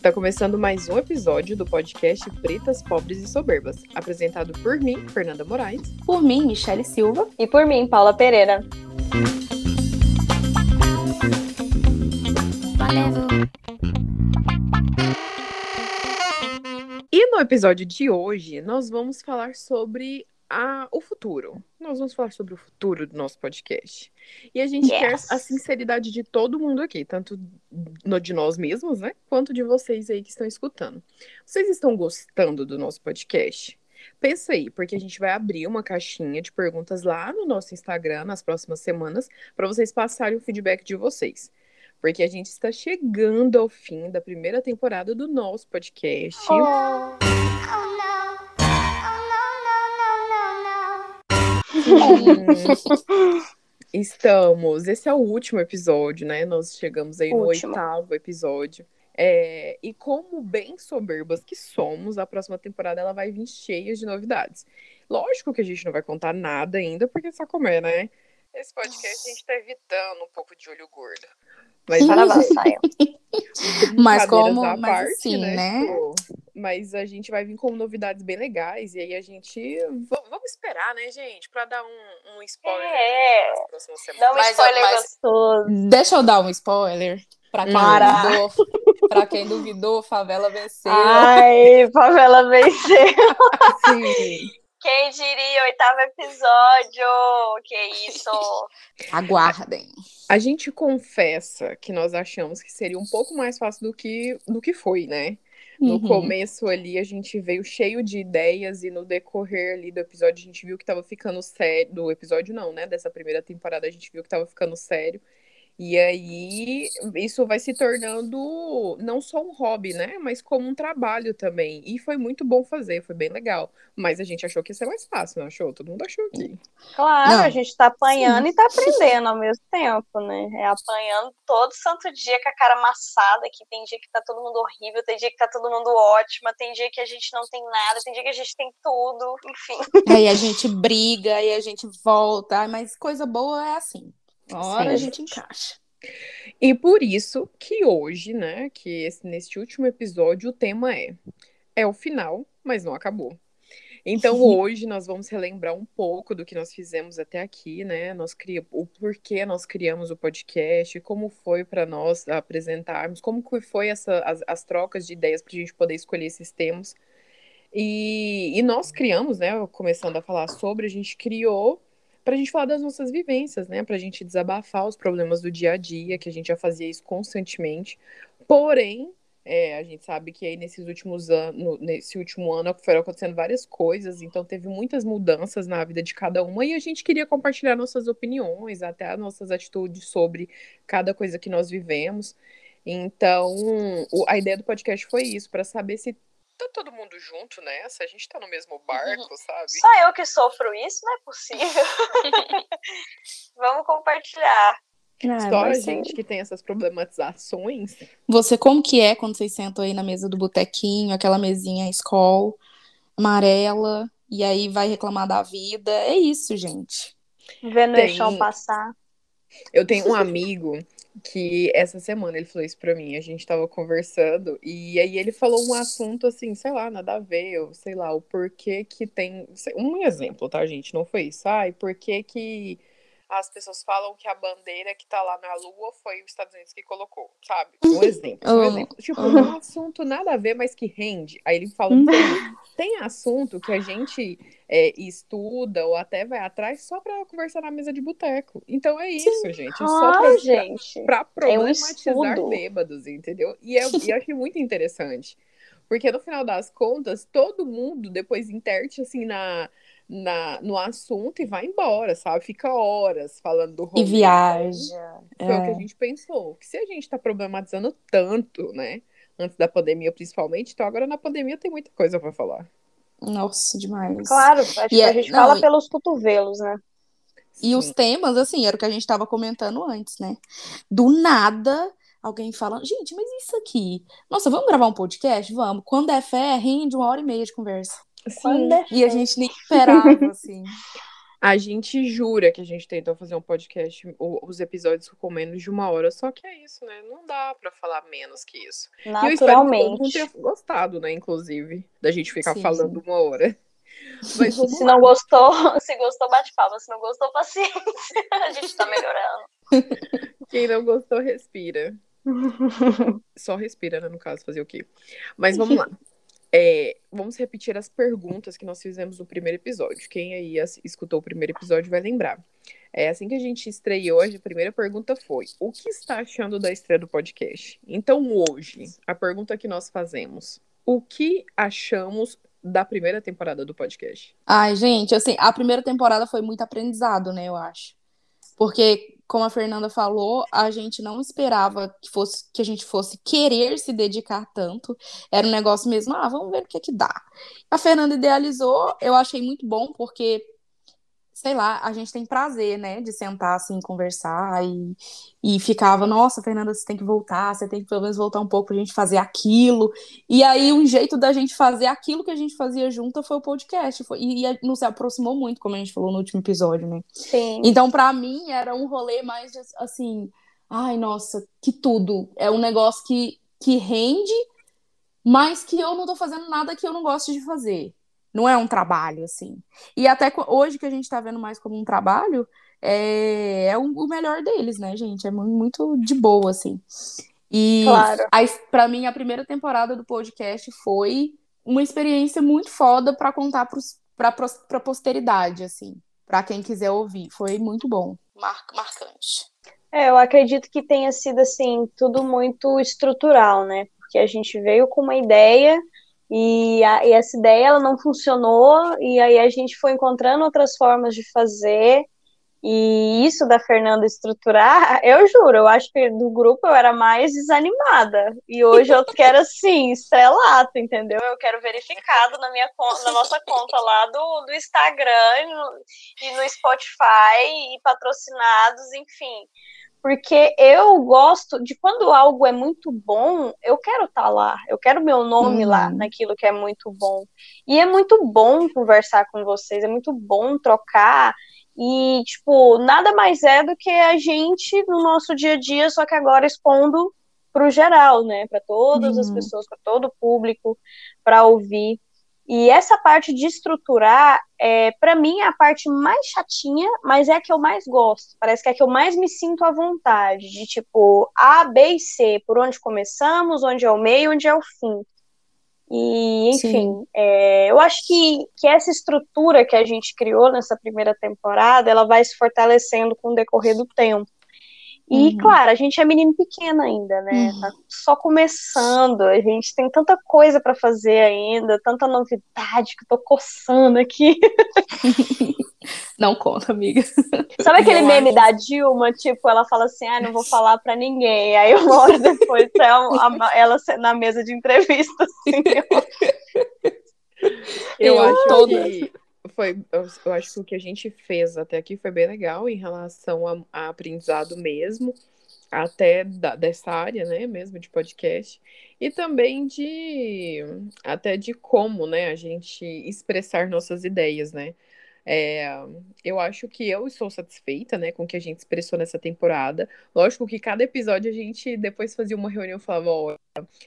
Está começando mais um episódio do podcast Pretas, Pobres e Soberbas, apresentado por mim, Fernanda Moraes. Por mim, Michele Silva. E por mim, Paula Pereira. E no episódio de hoje, nós vamos falar sobre a, o futuro. Nós vamos falar sobre o futuro do nosso podcast. E a gente yes. quer a sinceridade de todo mundo aqui, tanto no, de nós mesmos, né? Quanto de vocês aí que estão escutando. Vocês estão gostando do nosso podcast? Pensa aí, porque a gente vai abrir uma caixinha de perguntas lá no nosso Instagram nas próximas semanas para vocês passarem o feedback de vocês. Porque a gente está chegando ao fim da primeira temporada do nosso podcast. Oh. Estamos. Esse é o último episódio, né? Nós chegamos aí no último. oitavo episódio. É, e como bem soberbas que somos, a próxima temporada ela vai vir cheia de novidades. Lógico que a gente não vai contar nada ainda, porque só comer, né? Esse podcast a gente tá evitando um pouco de olho gordo. Mas, mas como mas parte, assim, né? né? Tipo, mas a gente vai vir com novidades bem legais. E aí a gente. V vamos esperar, né, gente? Pra dar um, um spoiler. É. Dá um mas, spoiler mas, gostoso. Deixa eu dar um spoiler. Pra quem, duvidou, pra quem duvidou, favela venceu. Ai, favela venceu. Sim. Quem diria, oitavo episódio? Que isso? Aguardem. A gente confessa que nós achamos que seria um pouco mais fácil do que, do que foi, né? No uhum. começo ali a gente veio cheio de ideias e no decorrer ali do episódio a gente viu que tava ficando sério. Do episódio não, né? Dessa primeira temporada a gente viu que tava ficando sério. E aí isso vai se tornando não só um hobby, né? Mas como um trabalho também. E foi muito bom fazer, foi bem legal. Mas a gente achou que ia ser mais fácil, não achou? Todo mundo achou aqui. Claro, não. a gente tá apanhando Sim. e tá aprendendo ao mesmo tempo, né? É apanhando todo santo dia com a cara amassada, que tem dia que tá todo mundo horrível, tem dia que tá todo mundo ótima, tem dia que a gente não tem nada, tem dia que a gente tem tudo, enfim. Aí a gente briga, aí a gente volta, mas coisa boa é assim. Hora a gente encaixa. E por isso que hoje, né, que esse, neste último episódio, o tema é é o final, mas não acabou. Então hoje nós vamos relembrar um pouco do que nós fizemos até aqui, né? Nós criamos o porquê nós criamos o podcast, como foi para nós apresentarmos, como foi essa, as, as trocas de ideias para a gente poder escolher esses temas. E, e nós criamos, né? Começando a falar sobre, a gente criou para a gente falar das nossas vivências, né? Para a gente desabafar os problemas do dia a dia, que a gente já fazia isso constantemente. Porém, é, a gente sabe que aí nesses últimos anos, nesse último ano foram acontecendo várias coisas, então teve muitas mudanças na vida de cada uma e a gente queria compartilhar nossas opiniões, até as nossas atitudes sobre cada coisa que nós vivemos. Então, a ideia do podcast foi isso, para saber se tá todo mundo junto nessa, a gente tá no mesmo barco, uhum. sabe? Só eu que sofro isso, não é possível. Vamos compartilhar. Ah, Só a gente que tem essas problematizações. Você, como que é quando vocês sentam aí na mesa do botequinho, aquela mesinha escola, amarela, e aí vai reclamar da vida? É isso, gente. Vendo tem... o chão passar. Eu tenho um amigo que essa semana ele falou isso pra mim, a gente tava conversando, e aí ele falou um assunto assim, sei lá, nada a ver, ou sei lá, o porquê que tem. Um exemplo, tá, gente? Não foi isso. Ai, por que que as pessoas falam que a bandeira que tá lá na Lua foi os Estados Unidos que colocou, sabe? Um exemplo. Um exemplo. Tipo, um assunto nada a ver, mas que rende. Aí ele fala, tem, tem assunto que a gente é, estuda ou até vai atrás só pra conversar na mesa de boteco. Então é isso, Sim. gente. Só pra, gente. pra, pra é problematizar é bêbados, entendeu? E, é, e eu achei muito interessante. Porque no final das contas, todo mundo depois interte assim na na, no assunto e vai embora, sabe? Fica horas falando do rolê. E viaja. Foi é. o que a é. gente pensou. Que se a gente tá problematizando tanto, né? Antes da pandemia, principalmente, então agora na pandemia tem muita coisa para falar. Nossa, demais. Claro, acho que a é, gente não, fala e... pelos cotovelos, né? E Sim. os temas, assim, era o que a gente estava comentando antes, né? Do nada, alguém fala, gente, mas isso aqui. Nossa, vamos gravar um podcast? Vamos. Quando é fé, rende uma hora e meia de conversa. Sim, e a gente nem esperava, assim. A gente jura que a gente tentou fazer um podcast, os episódios com menos de uma hora, só que é isso, né? Não dá para falar menos que isso. Naturalmente. E eu espero que todo mundo tenha gostado, né? Inclusive, da gente ficar Sim. falando uma hora. Mas se lá. não gostou, se gostou, bate palma. Se não gostou, paciência. A gente tá melhorando. Quem não gostou, respira. Só respira, né, no caso, fazer o quê? Mas vamos lá. É, vamos repetir as perguntas que nós fizemos no primeiro episódio. Quem aí escutou o primeiro episódio vai lembrar. É assim que a gente estreou hoje, a primeira pergunta foi: o que está achando da estreia do podcast? Então, hoje, a pergunta que nós fazemos: o que achamos da primeira temporada do podcast? Ai, gente, assim, a primeira temporada foi muito aprendizado, né, eu acho. Porque como a Fernanda falou, a gente não esperava que fosse que a gente fosse querer se dedicar tanto. Era um negócio mesmo, ah, vamos ver o que é que dá. A Fernanda idealizou, eu achei muito bom porque sei lá, a gente tem prazer, né, de sentar assim, conversar e, e ficava, nossa, Fernanda, você tem que voltar, você tem que pelo menos voltar um pouco pra gente fazer aquilo. E aí, um jeito da gente fazer aquilo que a gente fazia junto foi o podcast. Foi, e, e nos aproximou muito, como a gente falou no último episódio, né? Sim. Então, para mim, era um rolê mais assim, ai, nossa, que tudo. É um negócio que, que rende, mas que eu não tô fazendo nada que eu não gosto de fazer. Não é um trabalho, assim. E até hoje que a gente está vendo mais como um trabalho, é, é o melhor deles, né, gente? É muito de boa, assim. E claro. para mim, a primeira temporada do podcast foi uma experiência muito foda para contar para a posteridade, assim, para quem quiser ouvir. Foi muito bom. Mar marcante. É, eu acredito que tenha sido assim, tudo muito estrutural, né? Porque a gente veio com uma ideia e, a, e, essa ideia ela não funcionou, e aí a gente foi encontrando outras formas de fazer. E isso da Fernanda estruturar, eu juro, eu acho que do grupo eu era mais desanimada. E hoje eu quero assim, estrelato, entendeu? Eu quero verificado na minha conta, na nossa conta lá do, do Instagram e no, e no Spotify e patrocinados, enfim porque eu gosto de quando algo é muito bom, eu quero estar tá lá, eu quero meu nome uhum. lá naquilo que é muito bom. E é muito bom conversar com vocês, é muito bom trocar. E, tipo, nada mais é do que a gente no nosso dia a dia, só que agora expondo para o geral, né? Para todas uhum. as pessoas, para todo o público, para ouvir. E essa parte de estruturar, é, para mim, é a parte mais chatinha, mas é a que eu mais gosto. Parece que é a que eu mais me sinto à vontade. De tipo, A, B e C, por onde começamos, onde é o meio, onde é o fim. E, enfim, é, eu acho que, que essa estrutura que a gente criou nessa primeira temporada, ela vai se fortalecendo com o decorrer do tempo. E, uhum. claro, a gente é menino pequeno ainda, né? Uhum. Tá só começando, a gente tem tanta coisa para fazer ainda, tanta novidade que eu tô coçando aqui. Não conta, amiga. Sabe aquele meme acho. da Dilma? Tipo, ela fala assim: ah, não vou falar para ninguém. Aí uma hora depois é ela na mesa de entrevista. Assim, eu, eu acho toda. que foi, eu, eu, acho que o que a gente fez até aqui foi bem legal em relação a, a aprendizado mesmo, até da, dessa área, né, mesmo de podcast, e também de até de como, né, a gente expressar nossas ideias, né. É, eu acho que eu estou satisfeita, né, com o que a gente expressou nessa temporada. Lógico que cada episódio a gente depois fazia uma reunião e falava, olha,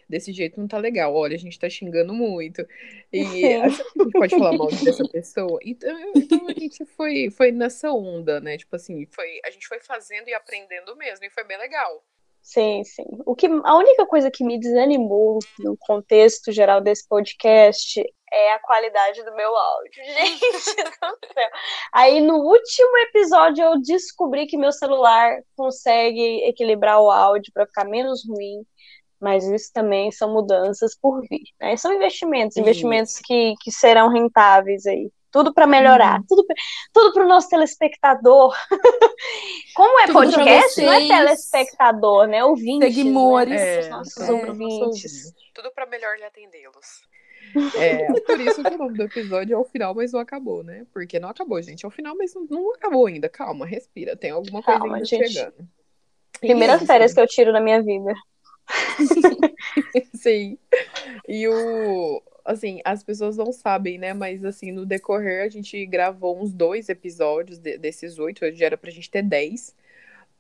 desse jeito não tá legal, olha, a gente tá xingando muito. E a gente pode falar mal dessa pessoa. Então, então a gente foi, foi nessa onda, né? Tipo assim, foi, a gente foi fazendo e aprendendo mesmo, e foi bem legal. Sim, sim. O que, a única coisa que me desanimou no contexto geral desse podcast é a qualidade do meu áudio. Gente do céu. Aí no último episódio eu descobri que meu celular consegue equilibrar o áudio para ficar menos ruim. Mas isso também são mudanças por vir. Né? São investimentos, investimentos que, que serão rentáveis aí tudo para melhorar, uhum. tudo, tudo para o nosso telespectador. Como é tudo podcast, não é telespectador, né? Ouvintes. Seguimores. Né? É, nossos é, ouvintes. Tudo para melhor lhe atendê-los. É, por isso que o nome do episódio é o final, mas não acabou, né? Porque não acabou, gente. É o final, mas não, não acabou ainda. Calma, respira. Tem alguma coisa Calma, ainda gente. chegando. Primeiras isso. férias que eu tiro na minha vida. Sim. E o, assim, as pessoas não sabem, né? Mas assim, no decorrer a gente gravou uns dois episódios de, desses oito, hoje era pra gente ter dez.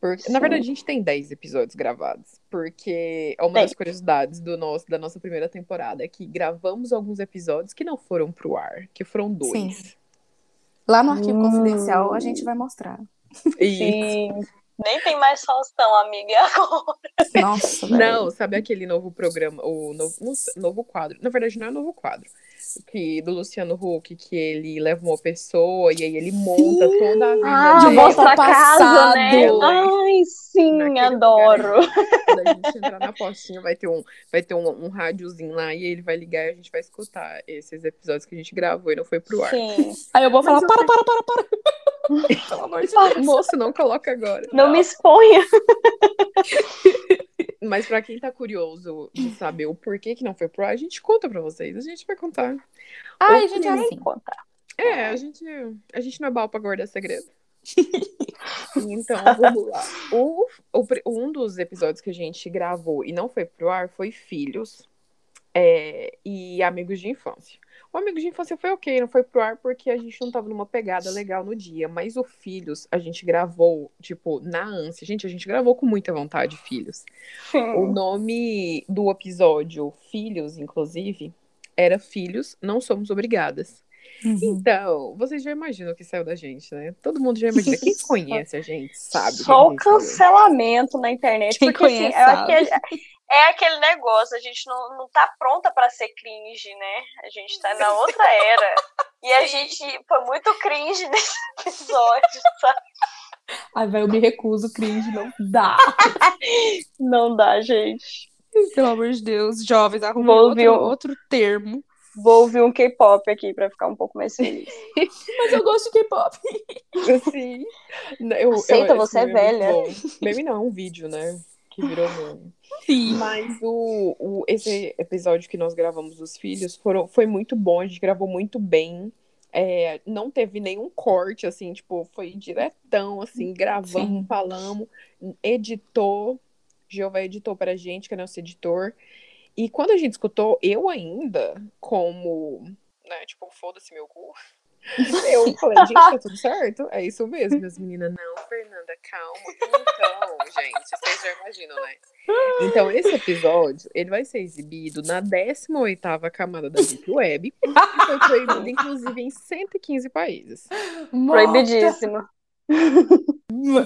Porque, na verdade, a gente tem dez episódios gravados, porque é uma das curiosidades do nosso, da nossa primeira temporada, é que gravamos alguns episódios que não foram pro ar, que foram dois. Sim. Lá no arquivo hum. confidencial a gente vai mostrar. Sim. Nem tem mais Faustão, amiga, agora. Nossa, Não, sabe aquele novo programa, o novo, novo quadro. Na verdade, não é novo quadro. Que, do Luciano Huck, que ele leva uma pessoa e aí ele monta sim. toda a vida ah, dele. mostra a casa, né? Ai, sim, Naquele adoro. Lugar, quando a gente entrar na postinha, vai ter, um, vai ter um, um rádiozinho lá e ele vai ligar e a gente vai escutar esses episódios que a gente gravou e não foi pro ar. Sim. Aí eu vou falar, para, para, para, para. Pelo amor de Deus. Moço, não coloca agora. Não, não. me exponha. Mas para quem tá curioso de saber o porquê que não foi pro ar, a gente conta para vocês. A gente vai contar. Ah, a gente vai contar. É, a gente, a gente não é bal pra guardar segredo. então, vamos lá. O, o, um dos episódios que a gente gravou e não foi pro ar foi Filhos é, e Amigos de Infância. O Amigo de Infância foi ok, não foi pro ar porque a gente não tava numa pegada legal no dia. Mas o Filhos, a gente gravou, tipo, na ânsia. Gente, a gente gravou com muita vontade, Filhos. O nome do episódio, Filhos, inclusive, era Filhos, Não Somos Obrigadas. Uhum. Então, vocês já imaginam o que saiu da gente, né? Todo mundo já imagina. Quem conhece a gente sabe. Só o cancelamento na internet. Quem porque, conhece, assim, sabe é aquele negócio, a gente não, não tá pronta para ser cringe, né? A gente tá na outra era. E a gente foi muito cringe nesse episódio, sabe? Ai, vai, eu me recuso, cringe, não dá. não dá, gente. Pelo amor de Deus, jovens, arrumem outro, um... outro termo. Vou ouvir um K-pop aqui pra ficar um pouco mais feliz. Mas eu gosto de K-pop. Sim. Eu, Aceita, eu, você é velha. Meme não, é um vídeo, né? Que virou meme. Sim. Mas o, o, esse episódio que nós gravamos dos filhos foram, foi muito bom, a gente gravou muito bem. É, não teve nenhum corte, assim, tipo, foi diretão, assim, gravamos, Sim. falamos, editou, Jeová editou pra gente, que é nosso editor. E quando a gente escutou, eu ainda, como, né, tipo, foda-se meu cu, eu falei, gente, tá tudo certo? É isso mesmo, minhas meninas. Não, Fernanda, calma. Então, gente, vocês já imaginam, né? Então, esse episódio, ele vai ser exibido na 18ª camada da Deep Web. E foi proibido, inclusive, em 115 países. Proibidíssimo.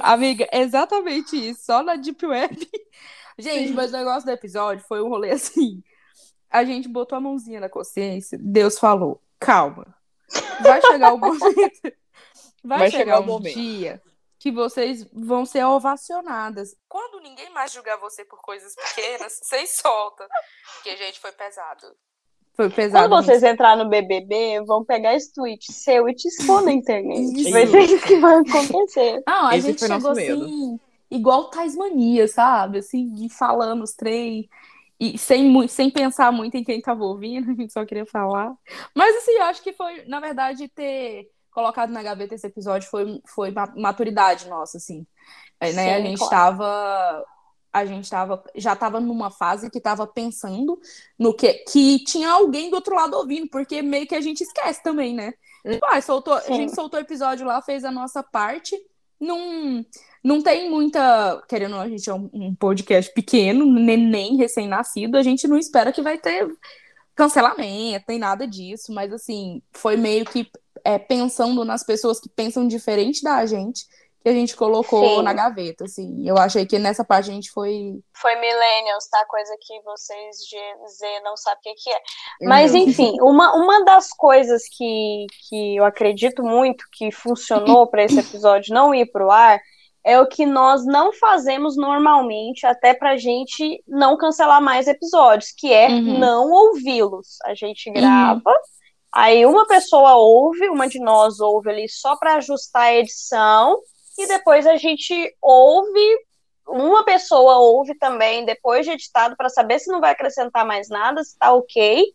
Amiga, exatamente isso. Só na Deep Web. Gente, mas o negócio do episódio foi um rolê assim. A gente botou a mãozinha na consciência, Deus falou, calma Vai chegar o momento. Vai, vai chegar, chegar, um momento. dia que vocês vão ser ovacionadas. Quando ninguém mais julgar você por coisas pequenas, vocês soltam. Porque, gente, foi pesado. Foi pesado. Quando vocês entrarem no BBB, vão pegar esse tweet seu e te expor na internet. Isso. Vai ser isso que vai acontecer. Não, a esse gente chegou assim, igual Tasmania, sabe? Assim, falando os três e sem, sem pensar muito em quem estava ouvindo, a gente só queria falar. Mas assim, eu acho que foi, na verdade, ter colocado na gaveta esse episódio foi, foi maturidade nossa, assim. É, né? Sim, a gente estava a gente tava, já estava numa fase que estava pensando no que que tinha alguém do outro lado ouvindo, porque meio que a gente esquece também, né? Hum. Tipo, ah, soltou, a gente soltou o episódio lá, fez a nossa parte, não, não tem muita. Querendo, a gente é um, um podcast pequeno, neném, recém-nascido, a gente não espera que vai ter cancelamento, nem nada disso, mas assim, foi meio que é, pensando nas pessoas que pensam diferente da gente que a gente colocou Sim. na gaveta, assim. Eu achei que nessa parte a gente foi. Foi Millennials, tá? Coisa que vocês de Z não sabem o que, é. Mas, uhum. enfim, uma, uma das coisas que, que eu acredito muito que funcionou para esse episódio não ir pro ar é o que nós não fazemos normalmente, até pra gente não cancelar mais episódios, que é uhum. não ouvi-los. A gente grava. Uhum. Aí uma pessoa ouve, uma de nós ouve ali só para ajustar a edição, e depois a gente ouve, uma pessoa ouve também depois de editado para saber se não vai acrescentar mais nada, se tá ok.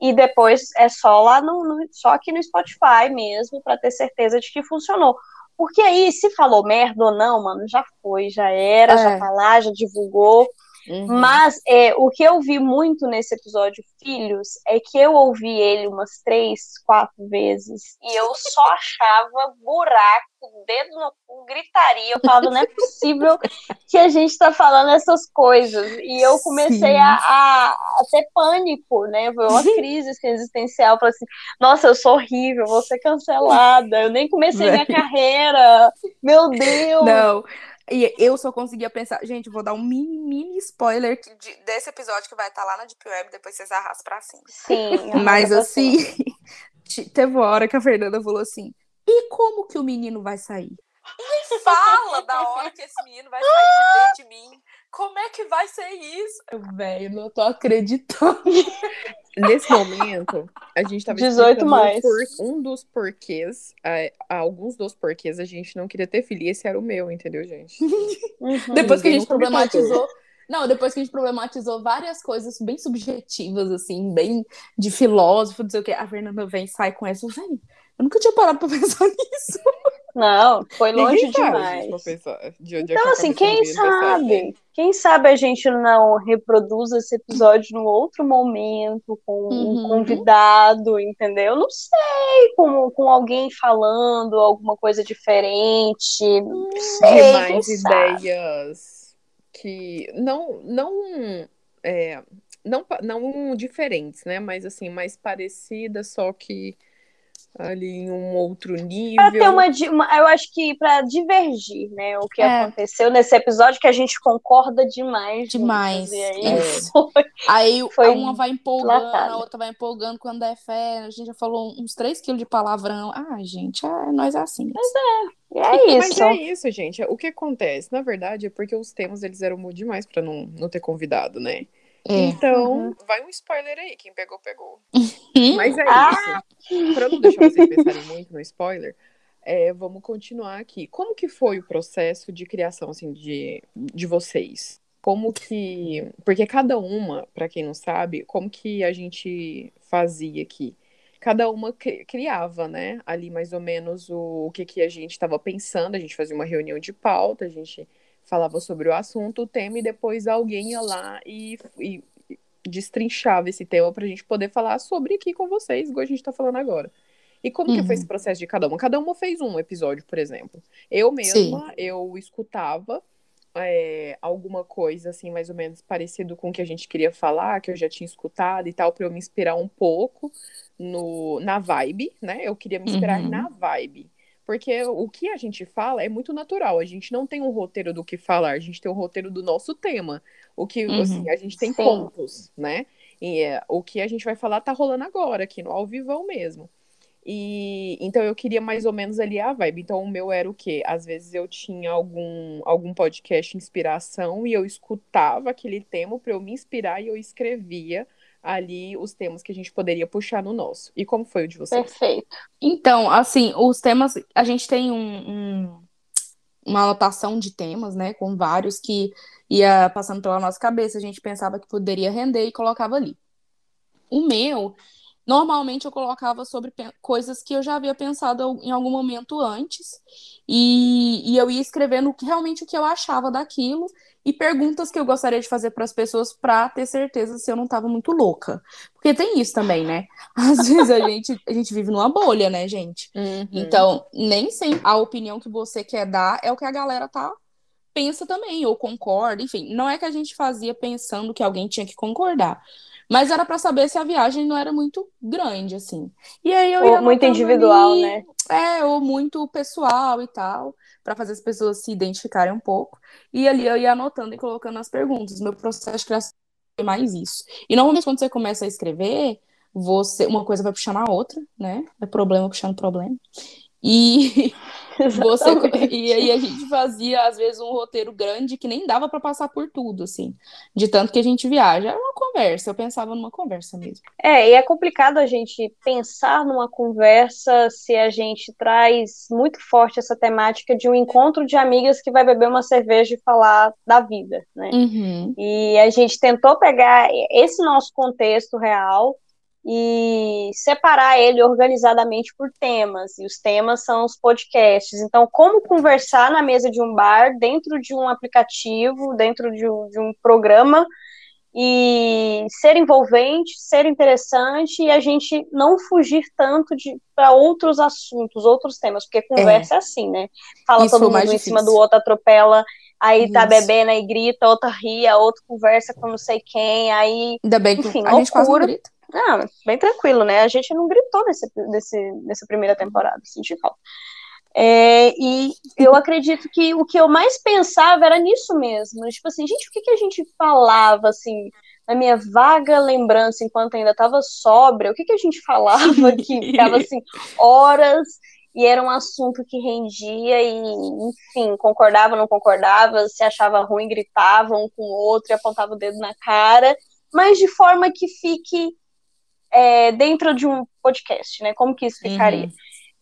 E depois é só lá no, no só aqui no Spotify mesmo, para ter certeza de que funcionou. Porque aí, se falou merda ou não, mano, já foi, já era, é. já tá lá, já divulgou. Uhum. Mas é, o que eu vi muito nesse episódio Filhos é que eu ouvi ele umas três, quatro vezes e eu só achava buraco, dedo no cu, gritaria. Eu falava, não é possível que a gente tá falando essas coisas. E eu comecei a, a, a, ter pânico, né? Foi uma crise existencial. Falei assim, nossa, eu sou horrível, vou ser cancelada. Eu nem comecei minha carreira. Meu Deus! Não. E eu só conseguia pensar. Gente, vou dar um mini, mini spoiler de, desse episódio que vai estar tá lá na Deep Web, depois vocês arrastam pra cima. Sim. Mas assim, teve uma hora que a Fernanda falou assim: e como que o menino vai sair? Ninguém fala da hora que esse menino vai sair de dentro de mim. Como é que vai ser isso? Velho, não tô acreditando. Nesse momento, a gente tava 18 mais. Por, um dos porquês, alguns dos porquês a gente não queria ter filho, e esse era o meu, entendeu, gente? Uhum. Depois que a gente problematizou. Não, depois que a gente problematizou várias coisas bem subjetivas, assim, bem de filósofo, dizer o que, a Fernanda vem e sai com essa, vem. Eu nunca tinha parado pra pensar nisso. Não, foi longe demais. De então, assim, quem sabe? Quem sabe a gente não reproduz esse episódio num outro momento, com uhum. um convidado, entendeu? Não sei, com, com alguém falando alguma coisa diferente. Não sei. De mais ideias que não. não é, não, não diferentes, né? Mas assim, mais parecidas, só que ali em um outro nível. Pra ter uma, uma eu acho que para divergir, né, o que é. aconteceu nesse episódio que a gente concorda demais. Demais. Juntos, aí, é. foi, aí foi uma vai empolgando, a outra vai empolgando quando é fé. A gente já falou uns 3 quilos de palavrão. Ah, gente, é, nós é assim. Mas é. É isso. Mas é isso, gente. O que acontece, na verdade, é porque os temas eles eram muito demais para não, não ter convidado, né? É. Então, uhum. vai um spoiler aí, quem pegou, pegou. Mas é ah! isso. Pra não deixar vocês pensarem muito no spoiler, é, vamos continuar aqui. Como que foi o processo de criação, assim, de, de vocês? Como que... Porque cada uma, para quem não sabe, como que a gente fazia aqui? Cada uma criava, né? Ali mais ou menos o, o que, que a gente estava pensando. A gente fazia uma reunião de pauta, a gente falava sobre o assunto, o tema, e depois alguém ia lá e, e destrinchava esse tema para a gente poder falar sobre aqui com vocês, igual a gente está falando agora. E como uhum. que foi esse uhum. processo de cada uma? Cada uma fez um episódio, por exemplo. Eu mesma, Sim. eu escutava é, alguma coisa, assim, mais ou menos parecido com o que a gente queria falar, que eu já tinha escutado e tal, para eu me inspirar um pouco no, na vibe, né? Eu queria me inspirar uhum. na vibe. Porque o que a gente fala é muito natural. A gente não tem um roteiro do que falar, a gente tem um roteiro do nosso tema. O que, uhum. assim, a gente tem Sim. pontos, né? E é, o que a gente vai falar tá rolando agora, aqui no ao vivão mesmo. E então eu queria mais ou menos ali a vibe. Então o meu era o quê? Às vezes eu tinha algum, algum podcast inspiração e eu escutava aquele tema para eu me inspirar e eu escrevia ali os temas que a gente poderia puxar no nosso. E como foi o de vocês? Perfeito. Então, assim, os temas, a gente tem um, um, uma anotação de temas, né, com vários que ia passando pela nossa cabeça, a gente pensava que poderia render e colocava ali. O meu, normalmente eu colocava sobre coisas que eu já havia pensado em algum momento antes, e, e eu ia escrevendo realmente o que eu achava daquilo, e perguntas que eu gostaria de fazer para as pessoas para ter certeza se eu não estava muito louca. Porque tem isso também, né? Às vezes a gente, a gente vive numa bolha, né, gente? Uhum. Então, nem sempre a opinião que você quer dar é o que a galera tá pensa também, ou concorda, enfim. Não é que a gente fazia pensando que alguém tinha que concordar. Mas era para saber se a viagem não era muito grande, assim. E aí eu ou muito individual, ali, né? É, ou muito pessoal e tal para fazer as pessoas se identificarem um pouco. E ali eu ia anotando e colocando as perguntas. Meu processo de criação é mais isso. E normalmente quando você começa a escrever, você uma coisa vai puxando a outra, né? É problema puxando problema. E você e aí a gente fazia às vezes um roteiro grande que nem dava para passar por tudo, assim, de tanto que a gente viaja. Era uma conversa, eu pensava numa conversa mesmo. É, e é complicado a gente pensar numa conversa se a gente traz muito forte essa temática de um encontro de amigas que vai beber uma cerveja e falar da vida, né? Uhum. E a gente tentou pegar esse nosso contexto real e separar ele organizadamente por temas. E os temas são os podcasts. Então, como conversar na mesa de um bar, dentro de um aplicativo, dentro de um, de um programa, e ser envolvente, ser interessante e a gente não fugir tanto para outros assuntos, outros temas, porque conversa é, é assim, né? Fala Isso todo mundo em cima do outro, atropela, aí Isso. tá bebendo aí grita, outra ria, outro conversa com não sei quem, aí. Ainda bem que enfim, a loucura. gente quase não grita. Não, bem tranquilo, né? A gente não gritou nesse, nesse, nessa primeira temporada, senti falta. É, e eu acredito que o que eu mais pensava era nisso mesmo. Tipo assim, gente, o que, que a gente falava, assim, na minha vaga lembrança, enquanto ainda estava sóbria, o que, que a gente falava que ficava, assim, horas e era um assunto que rendia e, enfim, concordava, não concordava, se achava ruim, gritava um com o outro e apontava o dedo na cara, mas de forma que fique é, dentro de um podcast, né? Como que isso ficaria? Uhum.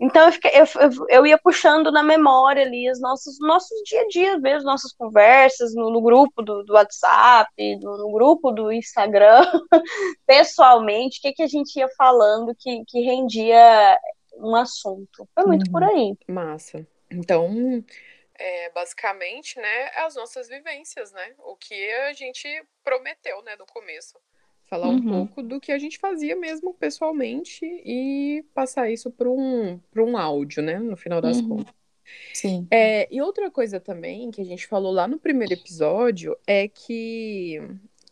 Então eu, fiquei, eu, eu, ia puxando na memória ali os nossos, nossos dia a dia mesmo, nossas conversas no, no grupo do, do WhatsApp, no, no, grupo do Instagram, pessoalmente, o que, que a gente ia falando que, que rendia um assunto. Foi muito uhum. por aí. Massa. Então, é, basicamente, né, as nossas vivências, né? O que a gente prometeu, né, no começo. Falar uhum. um pouco do que a gente fazia mesmo pessoalmente e passar isso para um, um áudio, né? No final das uhum. contas. Sim. É, e outra coisa também que a gente falou lá no primeiro episódio é que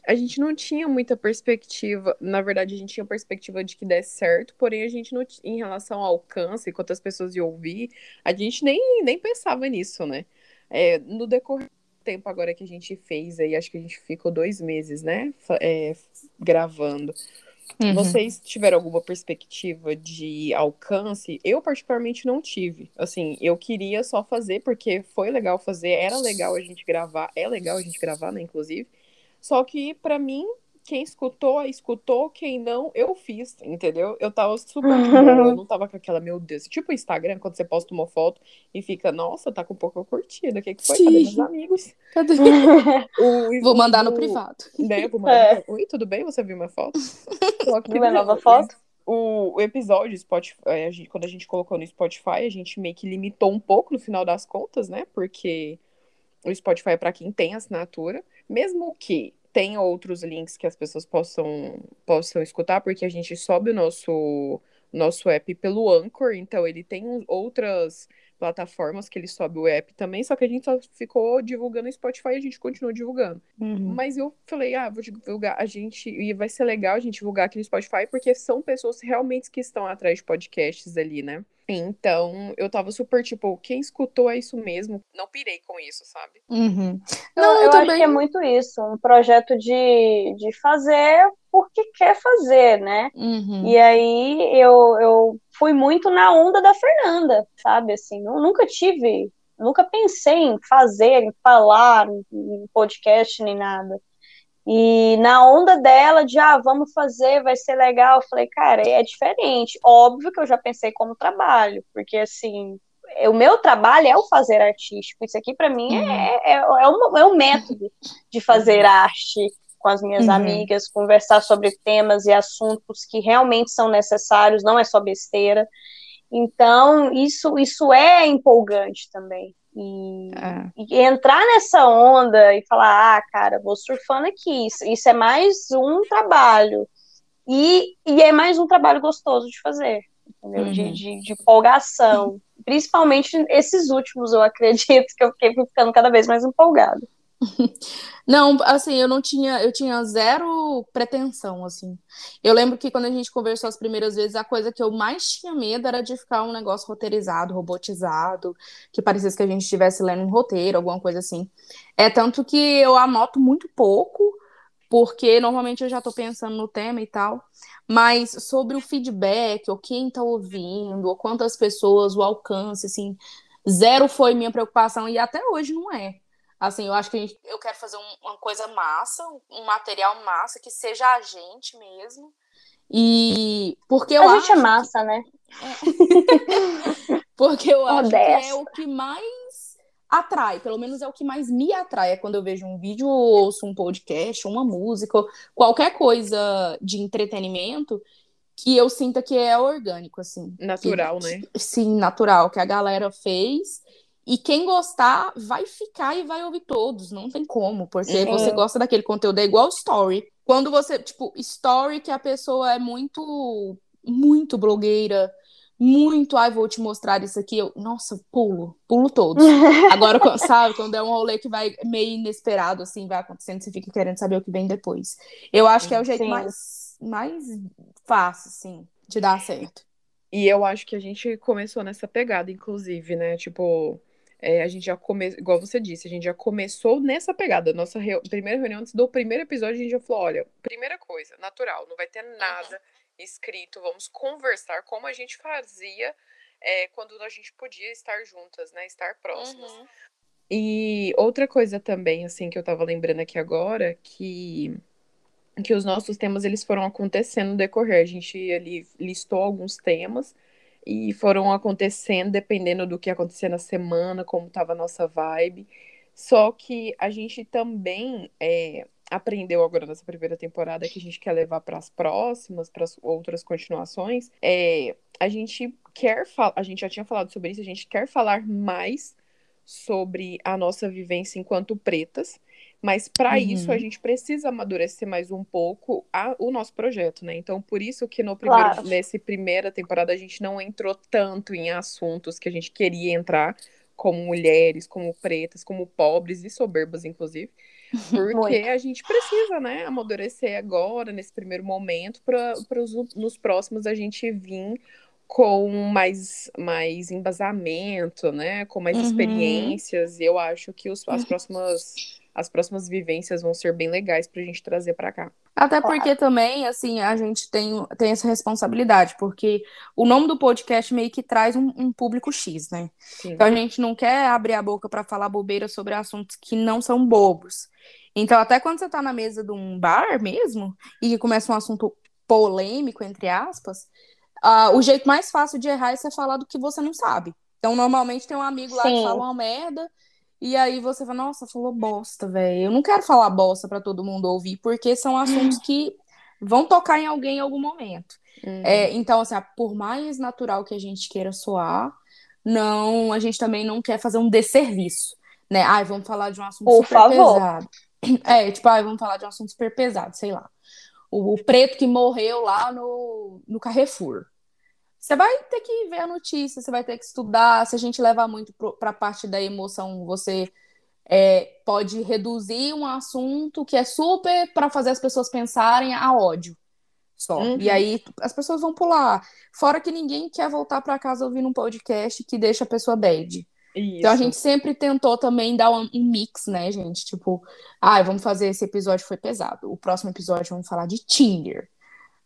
a gente não tinha muita perspectiva. Na verdade, a gente tinha perspectiva de que desse certo, porém, a gente não, em relação ao alcance, quantas pessoas iam ouvir, a gente nem, nem pensava nisso, né? É, no decorrer tempo agora que a gente fez aí, acho que a gente ficou dois meses, né? É, gravando. Uhum. Vocês tiveram alguma perspectiva de alcance? Eu, particularmente, não tive. Assim, eu queria só fazer porque foi legal fazer, era legal a gente gravar, é legal a gente gravar, né, inclusive. Só que, para mim, quem escutou, escutou, quem não, eu fiz, entendeu? Eu tava super de boa, eu não tava com aquela, meu Deus, tipo o Instagram, quando você posta uma foto e fica, nossa, tá com pouca curtida, o que que foi? Sim. Cadê meus amigos? Cadê? o, Vou mandar no privado. Né, vou mandar é. Oi, tudo bem? Você viu minha foto? Viu a nova foto? O, o episódio, Spotify, a gente, quando a gente colocou no Spotify, a gente meio que limitou um pouco no final das contas, né? Porque o Spotify é para quem tem assinatura, mesmo que tem outros links que as pessoas possam, possam escutar, porque a gente sobe o nosso, nosso app pelo Anchor, então ele tem outras plataformas que ele sobe o app também, só que a gente só ficou divulgando no Spotify e a gente continuou divulgando. Uhum. Mas eu falei, ah, vou divulgar a gente, e vai ser legal a gente divulgar aqui no Spotify, porque são pessoas realmente que estão atrás de podcasts ali, né? Então, eu tava super, tipo, quem escutou é isso mesmo. Não pirei com isso, sabe? Uhum. Não, eu, eu também... acho que é muito isso. Um projeto de, de fazer porque quer fazer, né? Uhum. E aí eu, eu fui muito na onda da Fernanda, sabe? Assim, nunca tive, nunca pensei em fazer, em falar em podcast nem nada. E na onda dela de, ah, vamos fazer, vai ser legal, eu falei, cara, é diferente. Óbvio que eu já pensei como trabalho, porque assim, o meu trabalho é o fazer artístico. Isso aqui, para mim, uhum. é, é, é, um, é um método de fazer uhum. arte com as minhas uhum. amigas, conversar sobre temas e assuntos que realmente são necessários, não é só besteira. Então, isso, isso é empolgante também. E, é. e, entrar nessa onda e falar, ah, cara, vou surfando aqui, isso, isso é mais um trabalho. E, e é mais um trabalho gostoso de fazer, entendeu? Uhum. De, de, de empolgação. Principalmente esses últimos, eu acredito que eu fiquei ficando cada vez mais empolgada. Não, assim, eu não tinha, eu tinha zero pretensão, assim. Eu lembro que quando a gente conversou as primeiras vezes, a coisa que eu mais tinha medo era de ficar um negócio roteirizado, robotizado, que parecesse que a gente estivesse lendo um roteiro, alguma coisa assim. É tanto que eu anoto muito pouco, porque normalmente eu já estou pensando no tema e tal, mas sobre o feedback, ou quem está ouvindo, ou quantas pessoas, o alcance, assim, zero foi minha preocupação e até hoje não é. Assim, eu acho que gente, eu quero fazer um, uma coisa massa, um material massa, que seja a gente mesmo. E porque eu a gente é massa, que... né? É. porque eu acho que é o que mais atrai, pelo menos é o que mais me atrai, é quando eu vejo um vídeo, ouço um podcast, uma música, qualquer coisa de entretenimento que eu sinta que é orgânico, assim. Natural, que, né? Sim, natural, que a galera fez. E quem gostar vai ficar e vai ouvir todos, não tem como, porque Sim. você gosta daquele conteúdo, é igual story. Quando você, tipo, story que a pessoa é muito, muito blogueira, muito, ai, vou te mostrar isso aqui, eu, nossa, pulo, pulo todos. Agora, sabe, quando é um rolê que vai meio inesperado, assim, vai acontecendo, você fica querendo saber o que vem depois. Eu acho que é o jeito Sim. mais, mais fácil, assim, de dar certo. E eu acho que a gente começou nessa pegada, inclusive, né? Tipo, é, a gente já começou, igual você disse, a gente já começou nessa pegada. Nossa reu- primeira reunião, antes do primeiro episódio, a gente já falou: olha, primeira coisa, natural, não vai ter nada escrito, vamos conversar como a gente fazia é, quando a gente podia estar juntas, né? Estar próximas. Uhum. E outra coisa também, assim, que eu tava lembrando aqui agora, que, que os nossos temas, eles foram acontecendo no decorrer. A gente ali listou alguns temas e foram acontecendo dependendo do que acontecia na semana, como tava a nossa vibe. Só que a gente também é, aprendeu agora nessa primeira temporada que a gente quer levar para as próximas, para as outras continuações. É, a gente quer falar, a gente já tinha falado sobre isso, a gente quer falar mais sobre a nossa vivência enquanto pretas, mas para Uhum. isso a gente precisa amadurecer mais um pouco a- o nosso projeto, né? Então, por isso que no primeiro, Claro. nesse primeira temporada a gente não entrou tanto em assuntos que a gente queria entrar, como mulheres, como pretas, como pobres e soberbas, inclusive. Porque Muito. a gente precisa, né, amadurecer agora, nesse primeiro momento, para nos próximos a gente vir com mais, mais embasamento, né, com mais Uhum. experiências. E eu acho que os, as, próximas, as próximas vivências vão ser bem legais pra gente trazer pra cá. Até porque também, assim, a gente tem, tem essa responsabilidade, porque o nome do podcast meio que traz um, um público X, né? Sim. Então a gente não quer abrir a boca para falar bobeira sobre assuntos que não são bobos. Então, até quando você tá na mesa de um bar mesmo, e que começa um assunto polêmico, entre aspas, ah, o jeito mais fácil de errar é você falar do que você não sabe. Então, normalmente tem um amigo lá que Sim. fala uma merda, e aí você fala, nossa, falou bosta, velho. Eu não quero falar bosta para todo mundo ouvir, porque são assuntos que vão tocar em alguém em algum momento. Uhum. É, então, assim, ah, por mais natural que a gente queira soar, não, a gente também não quer fazer um desserviço, né? Ai, vamos falar de um assunto Por super favor. pesado. É, tipo, ai, vamos falar de um assunto super pesado, sei lá. O, o preto que morreu lá no, no Carrefour. Você vai ter que ver a notícia, você vai ter que estudar. Se a gente levar muito para a parte da emoção, você é, pode reduzir um assunto que é super para fazer as pessoas pensarem a ódio só. Uhum. E aí as pessoas vão pular. Fora que ninguém quer voltar para casa ouvindo um podcast que deixa a pessoa bad. Isso. Então a gente sempre tentou também dar um, um mix, né, gente? Tipo, ah, vamos fazer esse episódio foi pesado. O próximo episódio vamos falar de Tinder.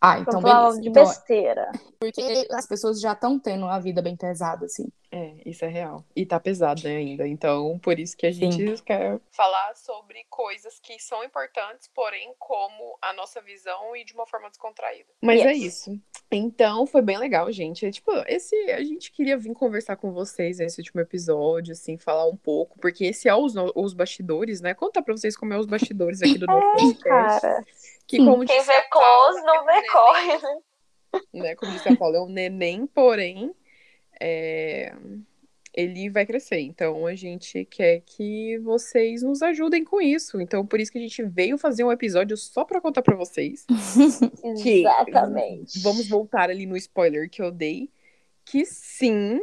Ah, então beleza. de Então, besteira. porque as pessoas já estão tendo uma vida bem pesada, assim. É, isso é real. E tá pesado, né, ainda. Então, por isso que a gente quer falar sobre coisas que são importantes, porém, como a nossa visão e de uma forma descontraída. Mas é Yes. isso. Então, foi bem legal, gente. É, tipo, esse a gente queria vir conversar com vocês nesse último episódio, assim, falar um pouco, porque esse é os, os bastidores, né? Contar pra vocês como é os bastidores aqui do nosso podcast. Cara, Que, Sim. como quem vê close não é vê corre, né? né? Como disse a Paula, é um neném, porém, é, ele vai crescer. Então, a gente quer que vocês nos ajudem com isso. Então, por isso que a gente veio fazer um episódio só pra contar pra vocês. Que- Exatamente. Vamos voltar ali no spoiler que eu dei. Que sim,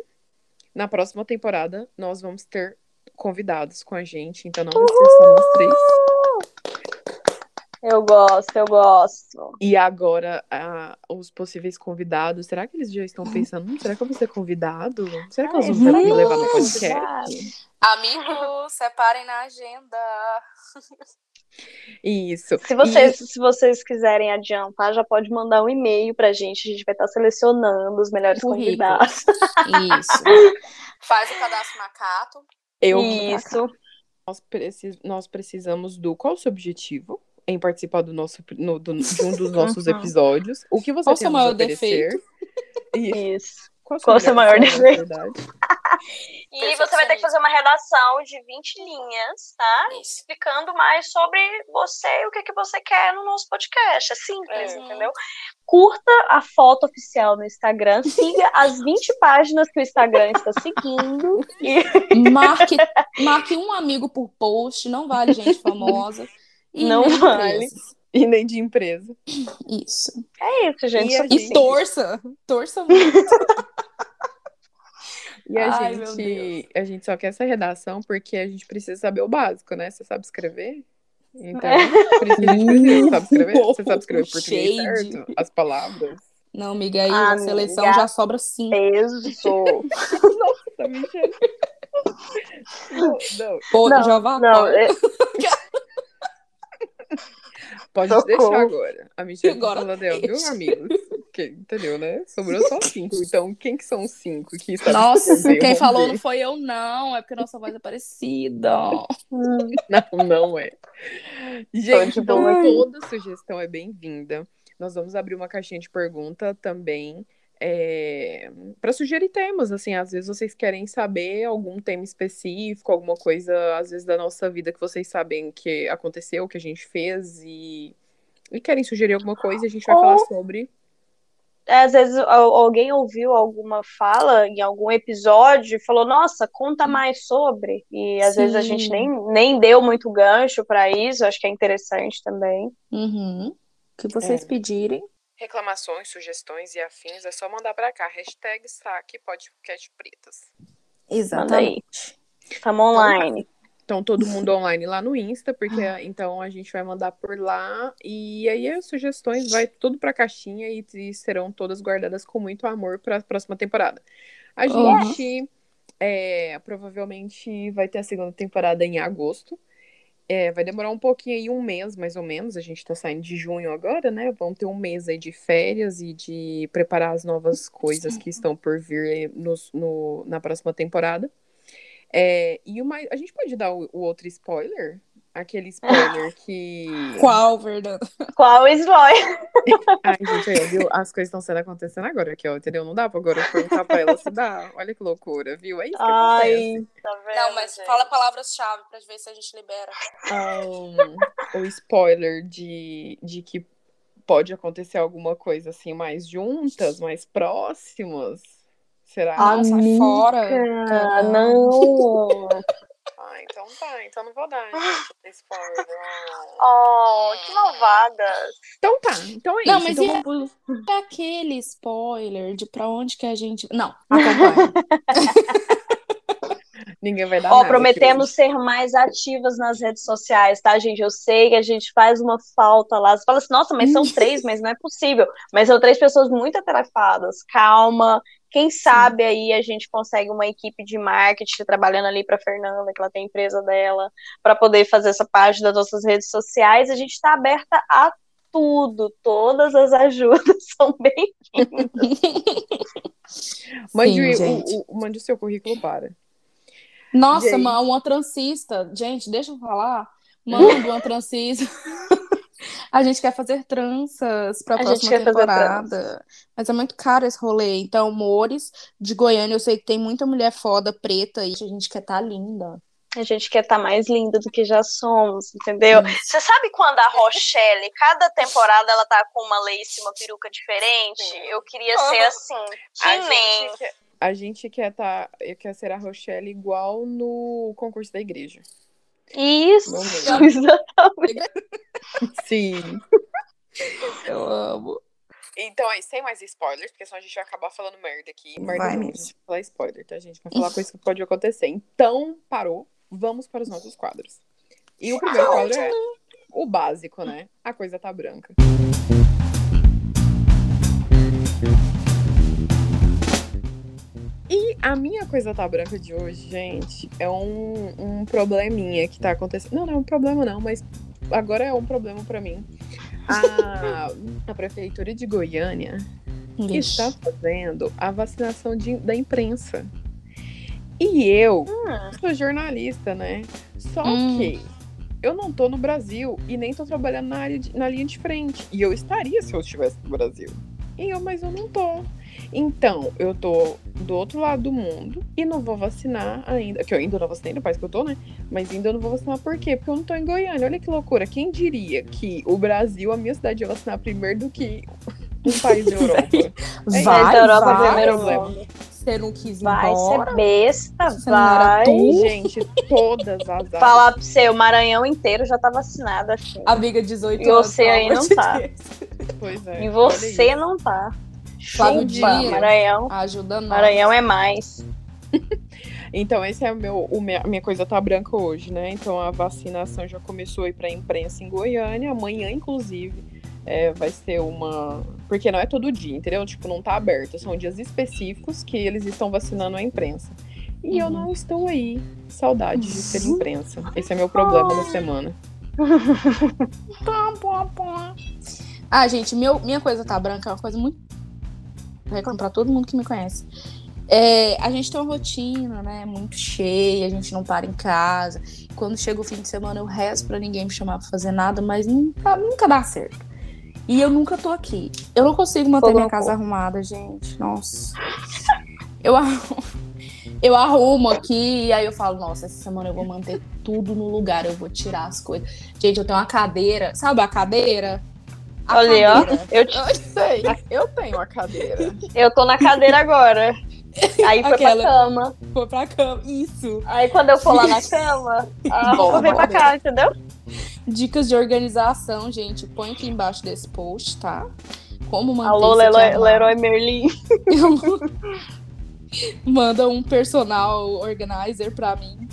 na próxima temporada, nós vamos ter convidados com a gente. Então, não vai ser só nós três. Eu gosto, eu gosto. E agora, a- os possíveis convidados, será que eles já estão pensando, "Hum, será que eu vou ser convidado? Será que Ai, vamos me levar no podcast? Amigos, separem na agenda. Isso. Se vocês, se vocês quiserem adiantar, já pode mandar um e-mail pra gente. A gente vai estar selecionando os melhores convidados. Isso. Faz o cadastro macato. E eu, Isso. nós, precis- nós precisamos do qual o seu objetivo em participar do nosso, no- do- de um dos nossos Uhum. episódios. O que você Qual tem seu maior defeito? Isso. Qual o seu maior defeito? e você vai ter que fazer uma redação de 20 linhas, tá? Isso. Explicando mais sobre você e o que, que você quer no nosso podcast. É simples, É. entendeu? Curta a foto oficial no Instagram, siga as 20 páginas que o Instagram está seguindo. E Marque, marque um amigo por post, não vale gente famosa. E Não nem vale. empresas. E nem de empresa. Isso. é isso, gente. E Isso E gente- torça. Torça muito. E a Ai, gente, a gente só quer essa redação porque a gente precisa saber o básico, né? Você sabe escrever? Então, precisa, a gente precisa. Você sabe escrever? Você sabe escrever português Shade. certo? As palavras? Não, amiga, aí a seleção já sobra cinco. Peso. Tá mentindo? Não, não. Pô, Não, Jová, Não, é- Pode Socorro. deixar agora. A Michelle Agora dela, viu, amigos? Que, entendeu, né? Sobrou só cinco. Então, quem que são os cinco que Nossa, quem falou ver. não foi eu, não. É porque nossa voz é parecida. Não, não é. Gente, então boa. toda sugestão é bem-vinda. Nós vamos abrir uma caixinha de pergunta também para sugerir temas. Assim, às vezes vocês querem saber algum tema específico, alguma coisa, às vezes, da nossa vida que vocês sabem que aconteceu, que a gente fez e, e querem sugerir alguma coisa e a gente vai Ou- falar sobre. às vezes al- alguém ouviu alguma fala em algum episódio e falou, nossa, conta mais sobre. E às vezes a Sim. gente nem, nem deu muito gancho para isso, acho que é interessante também. Uhum. O que vocês É. pedirem. Reclamações, sugestões e afins é só mandar para cá. Hashtag saque podcast pretas. Aí. Estamos online. Então, todo mundo online lá no Insta, porque então a gente vai mandar por lá. E aí as sugestões vai tudo pra caixinha e, e serão todas guardadas com muito amor para a próxima temporada. A Uhum. gente é, provavelmente vai ter a segunda temporada em agosto. É, vai demorar um pouquinho aí, um mês mais ou menos. A gente tá saindo de junho agora, né? Vamos ter um mês aí de férias e de preparar as novas coisas que estão por vir nos- no, na próxima temporada. É, e uma, a gente pode dar o, o outro spoiler? Aquele spoiler que. Qual, Verdão? Qual slide? Ai, gente, aí, viu? As coisas estão sendo acontecendo agora aqui, ó, entendeu? Não dá pra agora perguntar pra ela se dá. Olha que loucura, viu? É isso que Ai, acontece. tá vendo, Não, mas gente? fala palavras-chave pra ver se a gente libera. Um, o spoiler de, de que pode acontecer alguma coisa assim mais juntas, mais próximas. Será? Ah, Nossa, Amiga, fora. Ah, não. Ah, então tá, então não vou dar, gente, esse spoiler. Oh, que malvadas. Então tá, então é Não, isso. mas então e- vamos- É aquele spoiler de pra onde que a gente. Não, acompanha. Ninguém vai dar Ó, nada prometemos ser mais ativas nas redes sociais, tá, gente? Eu sei que a gente faz uma falta lá. Você fala assim, nossa, mas são três, mas não é possível. Mas são três pessoas muito atarefadas. Calma. Quem sabe aí a gente consegue uma equipe de marketing trabalhando ali para Fernanda, que ela tem a empresa dela, para poder fazer essa página das nossas redes sociais. A gente está aberta a tudo. Todas as ajudas são bem-vindas. Mande, Sim, o- mande o seu currículo para. Nossa, Gente. ma- uma transista. Gente, deixa eu falar. Manda uma transista. A gente quer fazer tranças pra A gente próxima temporada. Mas é muito caro esse rolê. Então, Mores, de Goiânia, eu sei que tem muita mulher foda, preta, e a gente quer tá linda. A gente quer estar mais linda do que já somos, entendeu? Você sabe quando a Rochelle, cada temporada ela tá com uma lace, uma peruca diferente? Eu queria ser assim, que A nem. gente quer, a gente quer, tá, quer ser a Rochelle igual no concurso da igreja. Isso, exatamente. Sim. Eu amo. Então, aí, sem mais spoilers, porque senão a gente vai acabar falando merda aqui. Merda Vai mesmo. a gente vai falar spoiler, tá, gente? Vai falar coisa que pode acontecer. Então, parou. Vamos para os nossos quadros. E o primeiro quadro é o básico, né? A coisa tá branca. E a minha coisa tá branca de hoje, gente, é um, um probleminha que tá acontecendo. Não, não é um problema não, mas agora é um problema pra mim. A, a prefeitura de Goiânia Ixi. está fazendo a vacinação de- da imprensa. E eu Hum, sou jornalista, né? Só Hum. que eu não tô no Brasil e nem tô trabalhando na, área de- na linha de frente. E eu estaria se eu estivesse no Brasil. E eu, mas eu não tô. Então, eu tô do outro lado do mundo e não vou vacinar ainda. Que eu ainda não vacinei no país que eu tô, né? Mas ainda não vou vacinar por quê? Porque eu não tô em Goiânia. Olha que loucura. Quem diria que o Brasil, a minha cidade, ia vacinar primeiro do que um país da Europa? Vai, Mas a Europa vai. primeiro vai. mundo. Você não quis ir Vai embora. ser besta, Você não era vai. tu? Gente, todas as áreas. Falar pra você, o Maranhão inteiro já tá vacinado, assim. Amiga, 18 E anos. você pelo aí não tá. Pois é. E você não tá. Flávio Dias. Maranhão. Ajuda nós. Maranhão é mais. Então, esse é o meu, o minha, minha coisa tá branca hoje, né? Então, a vacinação já começou a ir pra imprensa em Goiânia. Amanhã, inclusive, é, vai ser uma. Porque não é todo dia, entendeu? Tipo, não tá aberto. São dias específicos que eles estão vacinando a imprensa. E eu Uhum. não estou aí. Saudade de ser imprensa. Esse é meu problema da semana. Ah, gente, meu, minha coisa tá branca é uma coisa muito. Reclamo pra todo mundo que me conhece. É, a gente tem uma rotina, né? Muito cheia, a gente não para em casa. Quando chega o fim de semana, eu rezo pra ninguém me chamar pra fazer nada, mas nunca, nunca dá certo. E eu nunca tô aqui. Eu não consigo manter minha casa arrumada, gente. Nossa. Eu arrumo, eu arrumo aqui e aí eu falo, nossa, essa semana eu vou manter tudo no lugar, eu vou tirar as coisas. Gente, eu tenho uma cadeira, sabe a cadeira? A Olha aí, ó. Eu, te- Eu sei, eu tenho a cadeira. eu tô na cadeira agora. Aí foi Aquela. pra cama. Foi pra cama. Isso. Aí quando eu for lá na cama, a roupa vem pra cá, entendeu? Dicas de organização, gente. Põe aqui embaixo desse post, tá? Como manter Alô, Leroy. Leroy Merlin. Manda um personal organizer pra mim.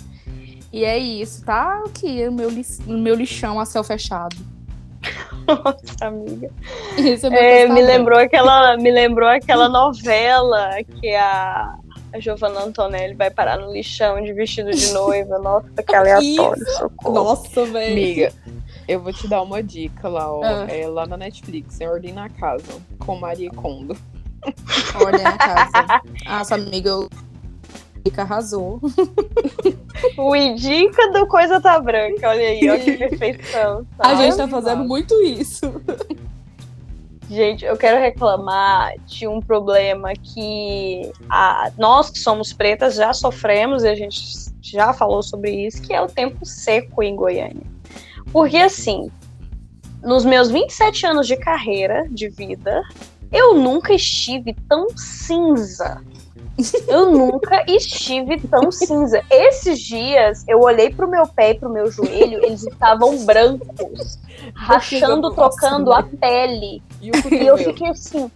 E é isso, tá? Aqui, o meu, lis- o meu lixão a céu fechado. Nossa, amiga. Esse é meu É, me lembrou aquela, me lembrou aquela novela que a, a Giovanna Antonelli vai parar no lixão de vestido de noiva. Nossa, que aleatório, socorro. Nossa, velho. Amiga, eu vou te dar uma dica lá, ó. Ah. É lá na Netflix, em Ordem na Casa, com Maria Kondo. Ordem na casa. Nossa, amiga, eu... Fica arrasou. O Indica do Coisa Tá Branca, olha aí, ó que perfeição. A tá? gente tá fazendo muito isso. Gente, eu quero reclamar de um problema que a- nós que somos pretas já sofremos e a gente já falou sobre isso, que é o tempo seco em Goiânia. Porque assim, nos meus 27 anos de carreira, de vida, eu nunca estive tão cinza. Eu nunca estive tão cinza. Esses dias eu olhei pro meu pé e pro meu joelho, eles estavam brancos, rachando, trocando a pele. E E eu fiquei assim,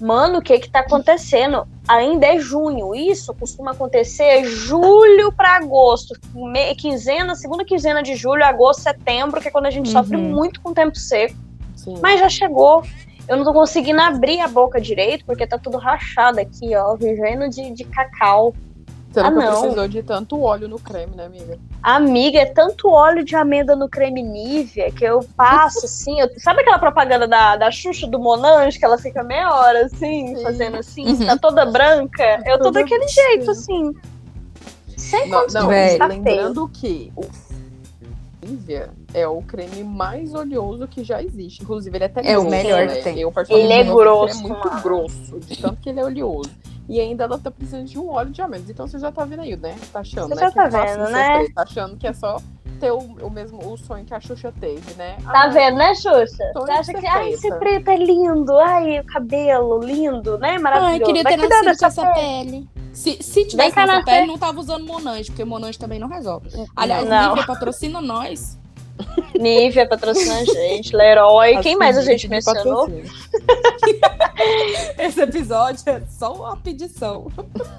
mano, o que que tá acontecendo? Ainda é junho. Isso costuma acontecer julho pra agosto. Me- Quinzena, segunda quinzena de julho, agosto, setembro, que é quando a gente sofre Uhum. muito com o tempo seco. Sim. Mas já chegou. Eu não tô conseguindo abrir a boca direito, porque tá tudo rachado aqui, ó, vivendo de, de cacau. Você Ah, não. precisou de tanto óleo no creme, né, amiga? Amiga, é tanto óleo de amêndoa no creme Nivea que eu passo assim. eu- sabe aquela propaganda da, da Xuxa do Monange que ela fica meia hora assim, Sim. fazendo assim, Uhum. tá toda branca? Eu tô daquele jeito assim. Sem Não, não tá feio. lembrando que o Nivea é o creme mais oleoso que já existe. Inclusive, ele é até É o grosso, melhor né? que tem. Eu, particularmente, Ele é grosso, Ele é muito mano. grosso, de tanto que ele é oleoso. E ainda ela tá precisando de um óleo de amêndoas. Então você já tá vendo aí, né? Tá achando, Você né? já tá vendo, né? Tá achando que é só ter o, o mesmo o sonho que a Xuxa teve, né? Tá Ah, vendo, né, Xuxa? Você acha que, ai, esse preto é lindo, ai, o cabelo lindo, né? Maravilhoso. Ai, queria ter nascido com essa pele. pele. Se, se tivesse essa pele, não tava usando Monange, porque Monange também não resolve. Aliás, Não. Nivea patrocina nós. Nivea patrocina a gente, Leroy. Quem mais a gente mencionou? Esse episódio é só uma pedição.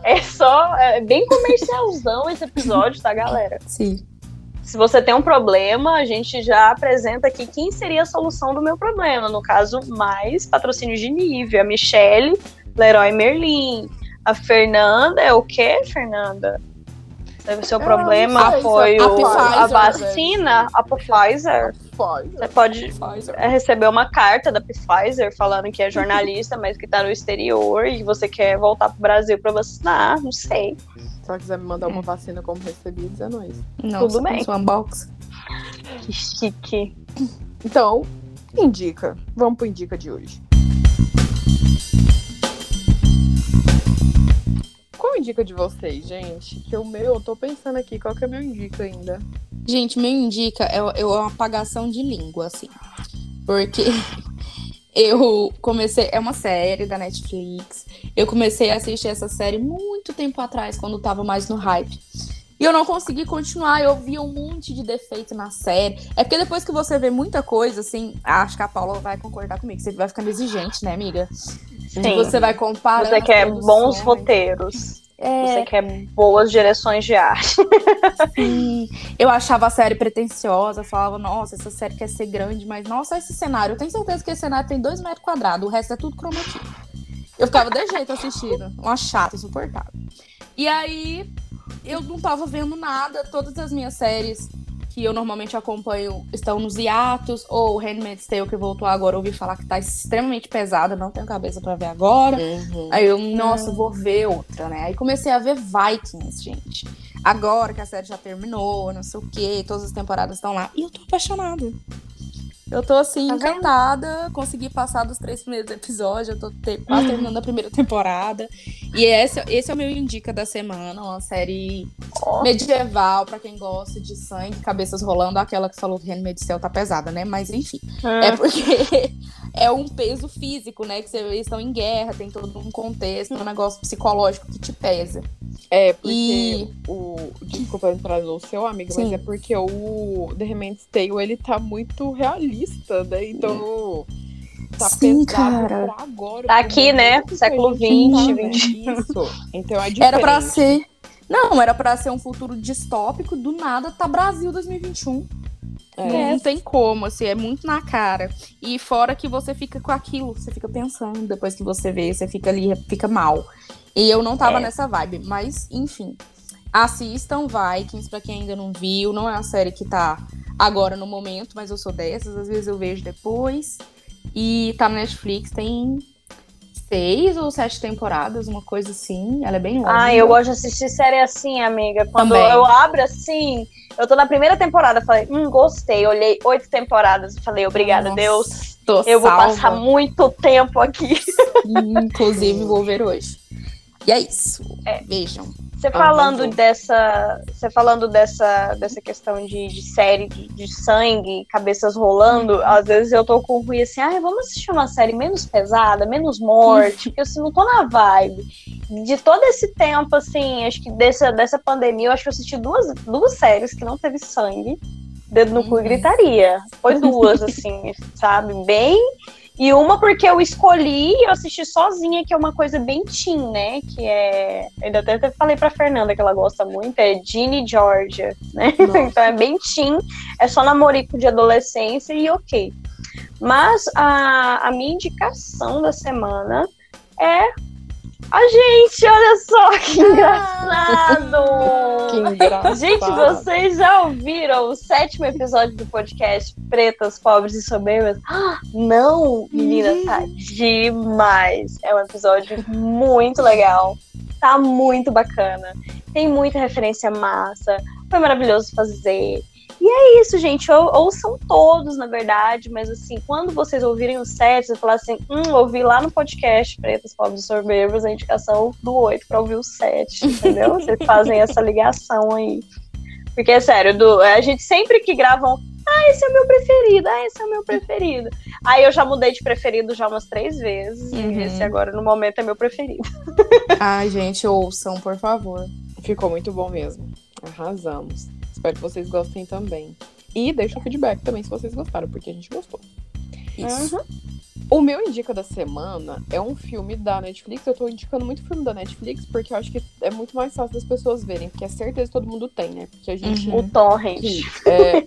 É só, é bem comercialzão esse episódio, tá, galera? Sim. Se você tem um problema, a gente já apresenta aqui quem seria a solução do meu problema. No caso, mais patrocínio de Nivea. A Michelle, Leroy Merlin. A Fernanda é o quê, Fernanda? O seu Eu problema sei, foi é o- Pfizer, a né, vacina, a Pfizer. Pode. Você pode Pfizer. é, receber uma carta da Pfizer falando que é jornalista, mas que tá no exterior e você quer voltar pro Brasil pra vacinar. Não sei. Se ela quiser me mandar uma vacina como recebidos, é nóis. Não, Tudo bem. Sua unbox. Que chique. Então, indica. Vamos pro indica de hoje. Uma dica de vocês, gente? Que o meu, eu tô pensando aqui, qual que é meu indica ainda? Gente, meu indica é, é uma apagação de língua, assim. Porque eu comecei. É uma série da Netflix. Eu comecei a assistir essa série muito tempo atrás, quando tava mais no hype. E eu não consegui continuar, eu vi um monte de defeito na série. É porque depois que você vê muita coisa, assim, acho que a Paula vai concordar comigo, você vai ficando exigente, né, amiga? Sim. Você vai comparar. Você quer bons roteiros. É, Você quer boas direções de arte. sim. Eu achava a série pretensiosa, falava, nossa, essa série quer ser grande, mas nossa, esse cenário, eu tenho certeza que esse cenário tem dois metros quadrados, o resto é tudo key. Eu ficava de jeito assistindo, uma chata, insuportável. E aí, eu não tava vendo nada, todas as minhas séries que eu normalmente acompanho estão nos hiatos, ou Handmaid's Tale, que voltou agora, ouvi falar que tá extremamente pesada, não tenho cabeça pra ver agora. Uhum. Aí eu, nossa, vou ver outra, né? Aí comecei a ver Vikings, gente. Agora que a série já terminou, não sei o quê, todas as temporadas estão lá. E eu tô apaixonada. Eu tô assim, Tá encantada. Consegui passar dos três primeiros episódios. Eu tô te- quase terminando a primeira temporada. E esse, esse é o meu indica da semana. Uma série medieval, pra quem gosta de sangue, cabeças rolando. Aquela que falou que Handmaid's Tale tá pesada, né? Mas enfim. É porque é um peso físico, né? Que vocês estão em guerra, tem todo um contexto, um negócio psicológico que te pesa. É, porque E- o. Desculpa entrar no seu amigo, mas Sim. é porque o The Handmaid's Tale ele tá muito realista, né? Então. Tá Sim, pesado cara. pra agora. Tá aqui, né? Século tá, 20, né? 20. Isso. Então é diferente. Era pra ser. Não, era pra ser um futuro distópico, do nada tá Brasil 2021. É. Não tem como, assim, é muito na cara. E fora que você fica com aquilo, você fica pensando, depois que você vê, você fica ali, fica mal. E eu não tava É. nessa vibe, mas enfim. Assistam Vikings, pra quem ainda não viu. Não é uma série que tá agora no momento, mas eu sou dessas, às vezes eu vejo depois. E tá na Netflix, tem seis ou sete temporadas, uma coisa assim. Ela é bem longa. Ah, eu gosto de assistir série assim, amiga. Quando Também. eu abro assim, eu tô na primeira temporada, falei, hum, gostei. Olhei oito temporadas, falei, obrigada, Nossa, Deus. Tô Eu vou salva. passar muito tempo aqui. Inclusive, vou ver hoje. E é isso. É. Vejam. Você falando dessa. Você falando dessa, dessa questão de, de série de, de sangue, cabeças rolando, às vezes eu tô com o Rui assim, ai, vamos assistir uma série menos pesada, menos morte, porque assim, não tô na vibe. De todo esse tempo, assim, acho que dessa, dessa pandemia, eu acho que eu assisti duas, duas séries que não teve sangue. Dedo no cu e Uhum. gritaria. Foi duas, assim, sabe? Bem. E uma porque eu escolhi e eu assisti sozinha, que é uma coisa bem teen, né? Que é. Eu ainda até falei pra Fernanda que ela gosta muito, é Ginny Georgia, né? então é bem teen, é só namorico de adolescência e ok. Mas a, a minha indicação da semana é a gente, olha só que engraçado! Que engraçado. Gente, vocês já ouviram o sétimo episódio do podcast Pretas, Pobres e Soberbas? Ah, não, menina, tá demais. É um episódio muito legal. Tá muito bacana. Tem muita referência massa. Foi maravilhoso fazer. E é isso, gente. Ou, ouçam todos, na verdade, mas assim, quando vocês ouvirem o 7, você falar assim, hum, ouvi lá no podcast Pretas, Pobres e Soberbas a indicação do 8 pra ouvir o 7, entendeu? vocês fazem essa ligação aí. Porque, sério, do, a gente sempre que gravam, ah, esse é o meu preferido, ah, esse é o meu preferido. Aí eu já mudei de preferido já umas três vezes, Uhum. e esse agora, no momento, é meu preferido. Ai, gente, ouçam, por favor. Ficou muito bom mesmo. Arrasamos. Espero que vocês gostem também. E deixa o feedback também se vocês gostaram, porque a gente gostou. Isso. Uhum. O meu indica da semana é um filme da Netflix. Eu tô indicando muito filme da Netflix porque eu acho que é muito mais fácil das pessoas verem, porque é certeza que todo mundo tem, né? Porque a gente. Uhum. O Torrent. É,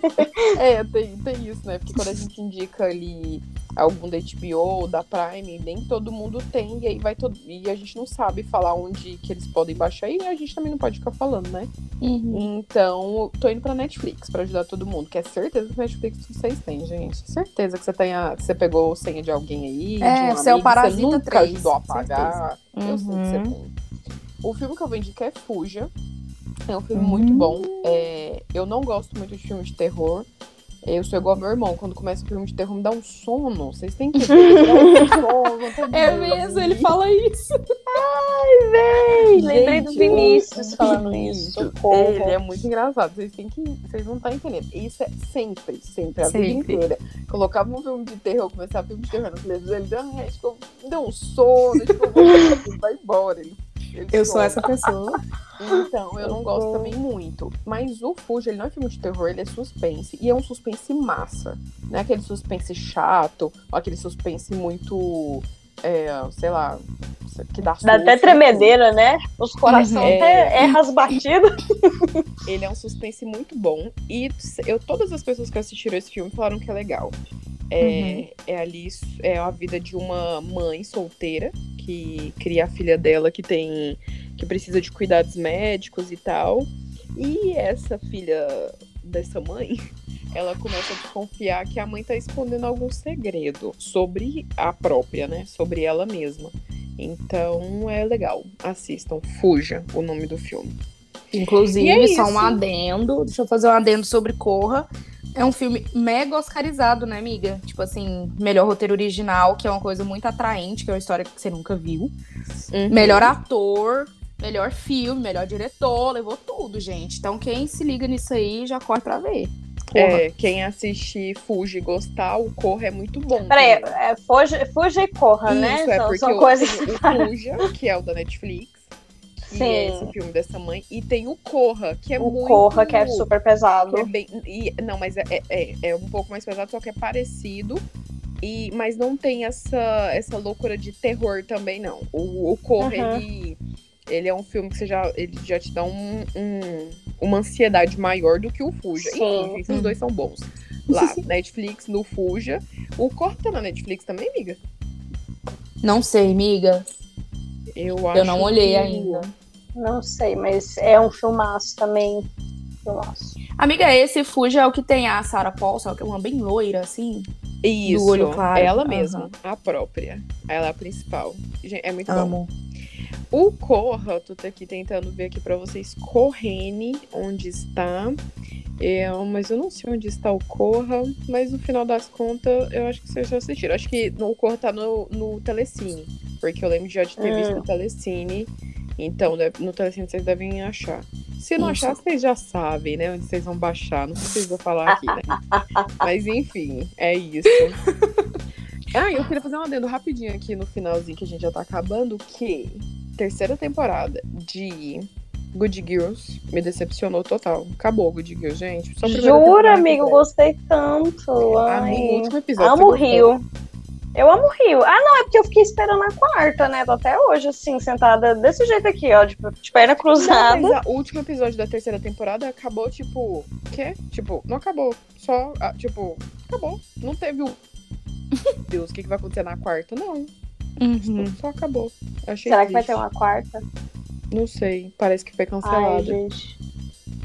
é tem, tem isso, né? Porque quando a gente indica ali algum da HBO, da Prime, nem todo mundo tem, e aí vai todo. E a gente não sabe falar onde que eles podem baixar, e a gente também não pode ficar falando, né? Uhum. Então, tô indo pra Netflix pra ajudar todo mundo, que é certeza que Netflix vocês têm, gente. Certeza que você tenha, que você pegou senha de alguém aí, de É, um você é o amigo, Parasita você nunca 3, ajudou a pagar. Eu sei que você Uhum. tem. O filme que eu vou indicar é Fuja. É um filme Hum. muito bom. É, eu não gosto muito de filme de terror. Eu sou igual meu irmão. Quando começa o filme de terror, me dá um sono. Vocês têm que ver. um sono, tá É mesmo, ele fala isso. lembrei! Lembrei do Vinícius falando isso. Socorro. Ele é muito engraçado. Vocês têm que. Vocês não estão entendendo. Isso é sempre, sempre, a vida Sempre. inteira. Colocava um filme de terror, começava filme de terror na televisão, ele deu, ah, eu me deu um sono, ele vai embora. Ele, Eu sou essa pessoa. Então, eu não gosto também muito. Mas o Fuji, ele não é filme de terror, ele é suspense. E é um suspense massa. Não é aquele suspense chato, ou aquele suspense muito. É, sei lá. Que dá Dá até tremedeira, né? Os corações Uhum. até erram as batidas. Ele é um suspense muito bom. E eu, todas as pessoas que assistiram esse filme falaram que é legal. É, é ali é a vida de uma mãe solteira que cria a filha dela que tem que precisa de cuidados médicos e tal. E essa filha dessa mãe, ela começa a desconfiar que a mãe tá escondendo algum segredo sobre a própria, né? Sobre ela mesma. Então é legal. Assistam. Fuja, o nome do filme. Inclusive, é só um adendo. Deixa eu fazer um adendo sobre Corra. É um filme mega oscarizado, né, amiga? Tipo assim, melhor roteiro original, que é uma coisa muito atraente, que é uma história que você nunca viu. Uhum. Melhor ator, melhor filme, melhor diretor, levou tudo, gente. Então, quem se liga nisso aí já corre pra ver. É, quem assistir Fuji e gostar, o Corra é muito bom. Peraí, é, fuja, fuja e corra, né? Isso, é são porque são o- coisas. tem o Fuja, que é o da Netflix, que é Sim. esse filme dessa mãe, e tem o Corra, que é o muito... corra, que é super pesado. que é bem- e- não, mas é, é- é, é um pouco mais pesado, só que é parecido. E, mas não tem essa, essa loucura de terror também, não. O, o Corra, Uhum. ele, ele é um filme que você já, ele já te dá um, um- uma ansiedade maior do que o Fuja. Sim. Enfim, os dois são bons. Lá, Netflix, no Fuja. O Corra tá na Netflix também, amiga? Não sei, amiga. Eu acho Eu não olhei que- ainda. Não sei, mas é um filmaço também. Filmaço. Amiga, esse Fuja é o que tem a Sarah Paulson, que é uma bem loira, assim. Isso, Do olho claro. ela mesma, a própria. Ela é a principal. Gente, é muito bom. O Corra, tô aqui tentando ver aqui pra vocês. Correne, onde está. É, mas eu não sei onde está o Corra, mas no final das contas, eu acho que vocês já assistiram. Acho que no- o Corra tá no, no Telecine, porque eu lembro já de ter Hum. visto no Telecine. Então, no Telecine vocês devem achar. Se não Isso. achar, vocês já sabem, né? Onde vocês vão baixar. Não precisa falar aqui, né? Mas enfim, é isso. Ah, eu queria fazer um adendo rapidinho aqui no finalzinho que a gente já tá acabando, que terceira temporada de Good Girls me decepcionou total. Acabou Good Girls, gente. Jura, amigo? Gostei tanto. Ai. no último episódio. Amo o? Rio. Eu amo o Rio. Ah, não, é porque eu fiquei esperando a quarta, né? Tô até hoje, assim, sentada desse jeito aqui, ó, de, de perna Não, cruzada. mas o último episódio da terceira temporada acabou, tipo, quê? Tipo, não acabou. Só, ah, tipo, acabou. Não teve o. Deus, o que, que vai acontecer na quarta? Não. Uhum. Só acabou. Achei Será que vai ter uma quarta? Não sei. Parece que foi Ai, cancelada. gente.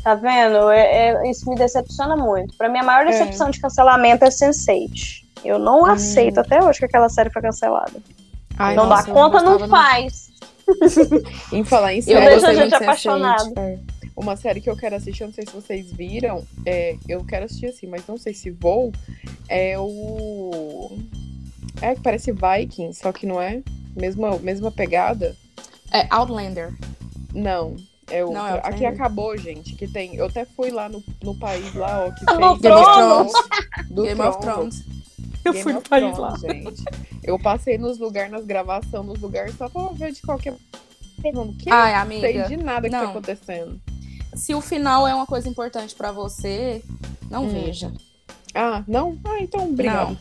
Tá vendo? É- é- isso me decepciona muito. Pra mim, a maior É. decepção de cancelamento é Sense8. Eu não Hum. aceito até hoje que aquela série foi cancelada. Ai, não nossa, dá eu conta, não gostava faz. Em falar em Eu série, deixo a gente apaixonada. Sense8. uma série que eu quero assistir, eu não sei se vocês viram, é, eu quero assistir assim, mas não sei se vou, é o... É que parece Vikings, só que não é? Mesma, mesma pegada? É Outlander. Não. É o Não, é Aqui acabou, gente. Que tem. Eu até fui lá no, no país lá, ó, que fez. Game of Thrones. Do Game of Thrones. Eu Game fui no país Thrones, lá. gente. Eu passei nos lugares, nas gravações, nos lugares, só pra ver de qualquer. Que Ai, não sei amiga, de nada que tá não. acontecendo. se o final é uma coisa importante pra você, não Hum. veja. Ah, não? Ah, então obrigado. Não.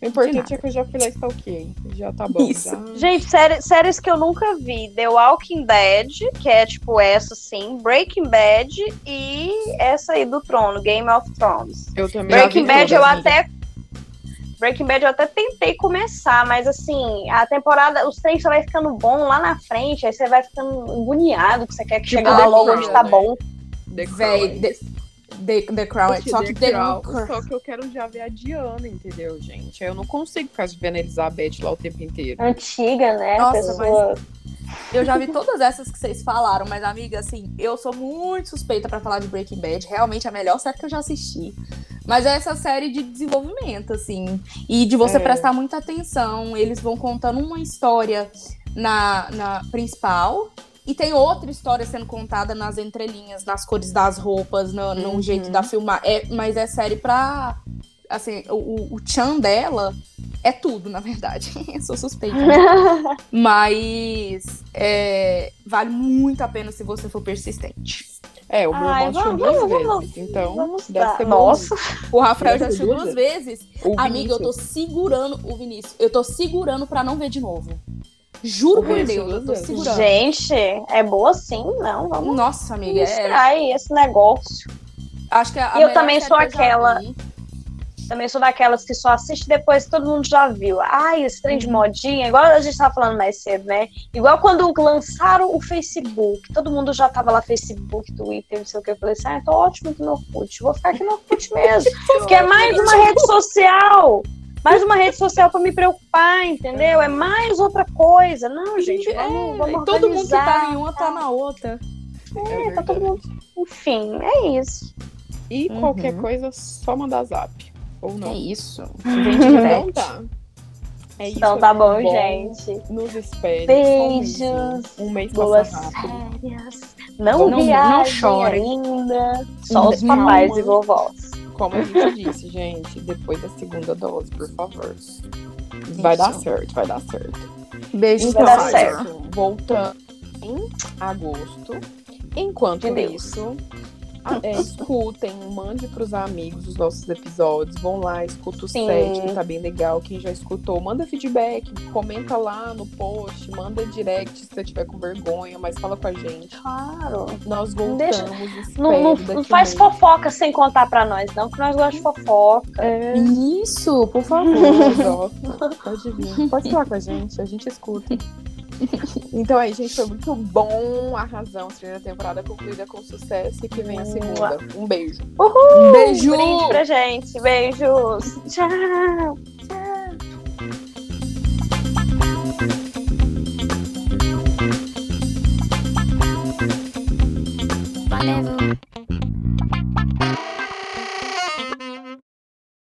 O importante é que eu já fui lá e stalkeei. Já tá bom. Isso. já. Gente, série- séries que eu nunca vi. The Walking Dead, que é tipo essa, sim. Breaking Bad e essa aí do Trono, Game of Thrones. Eu também. Breaking vi Bad eu amiga. até. Breaking Bad eu até tentei começar, mas assim, a temporada, os três só vai ficando bom lá na frente, aí você vai ficando agoniado que você quer que Tipo chegue lá logo onde tá né? bom. The Véi. The, The, The Crown. é- Gente, Só que The The Crown, Crown. Só que eu quero já ver a Diana, entendeu, gente? Eu não consigo ficar vendo a Elizabeth lá o tempo inteiro. Antiga, né? Nossa, pessoa... Eu já vi todas essas que vocês falaram, mas, amiga, assim, eu sou muito suspeita pra falar de Breaking Bad. Realmente é a melhor série que eu já assisti. Mas é essa série de desenvolvimento, assim. E de você É. prestar muita atenção. Eles vão contando uma história na, na principal. E tem outra história sendo contada nas entrelinhas, nas cores das roupas, no, no Uhum. jeito da filmar. É, mas é série pra. Assim, o, o Chan dela é tudo, na verdade. Eu sou suspeita. né? Mas é, vale muito a pena se você for persistente. É, o meu Ai, irmão assistiu vamos- duas vamos- vezes, então Vamos deve ser bom. Nossa, O Rafael já assistiu duas vezes. O Amiga, eu tô segurando o Vinícius. Eu tô segurando pra não ver de novo. Juro por Deus, eu tô segurando. gente, é boa sim? Não, vamos Nossa, amiga, é, distrair esse negócio. acho que a, E eu também sou aquela-. Também sou daquelas que só assiste depois que todo mundo já viu. Ai, esse trem de modinha, igual a gente tava falando mais cedo, né? Igual quando lançaram o Facebook, todo mundo já tava lá, Facebook, Twitter, não sei o que. Eu falei assim, ah, tô ótimo aqui no Orkut, vou ficar aqui no Orkut mesmo. Porque é mais uma rede social. Mais uma rede social pra me preocupar, entendeu? É mais outra coisa. Não, gente, vamos, É, vamos todo mundo que tá em uma tá na outra. é tá todo verdade. Enfim, é isso. E qualquer Uhum. coisa, só mandar zap. Ou não. É isso. Direto. Então tá. É isso, Então tá bom, bom. gente. Nos espere. Beijos. Um mês. Boas passa rápido. férias. Não, Não- não chorem. ainda. Só os Não. papais e vovós. Como a gente disse, gente, depois da segunda dose, por favor. Vai dar Isso. certo, vai dar certo. Beijo Então, Vai dar certo. Voltando em agosto. Enquanto isso, é, escutem, mande pros amigos os nossos episódios. Vão lá, escuta o Sim. set, que tá bem legal. Quem já escutou, manda feedback, comenta lá no post, manda direct se você tiver com vergonha, mas fala com a gente. Claro. Nós Não voltamos, deixa- espero, Não, não, não faz mês. fofoca sem contar pra nós, não, que nós gostamos de fofoca. É, Isso, por favor. Pode vir. Pode falar com a gente, a gente escuta então aí, gente, foi muito bom a razão. A primeira temporada concluída com sucesso e que vem a segunda. Um beijo. Uhul! Um beijo! Brinde pra gente. Beijos. Tchau. Tchau. Valeu.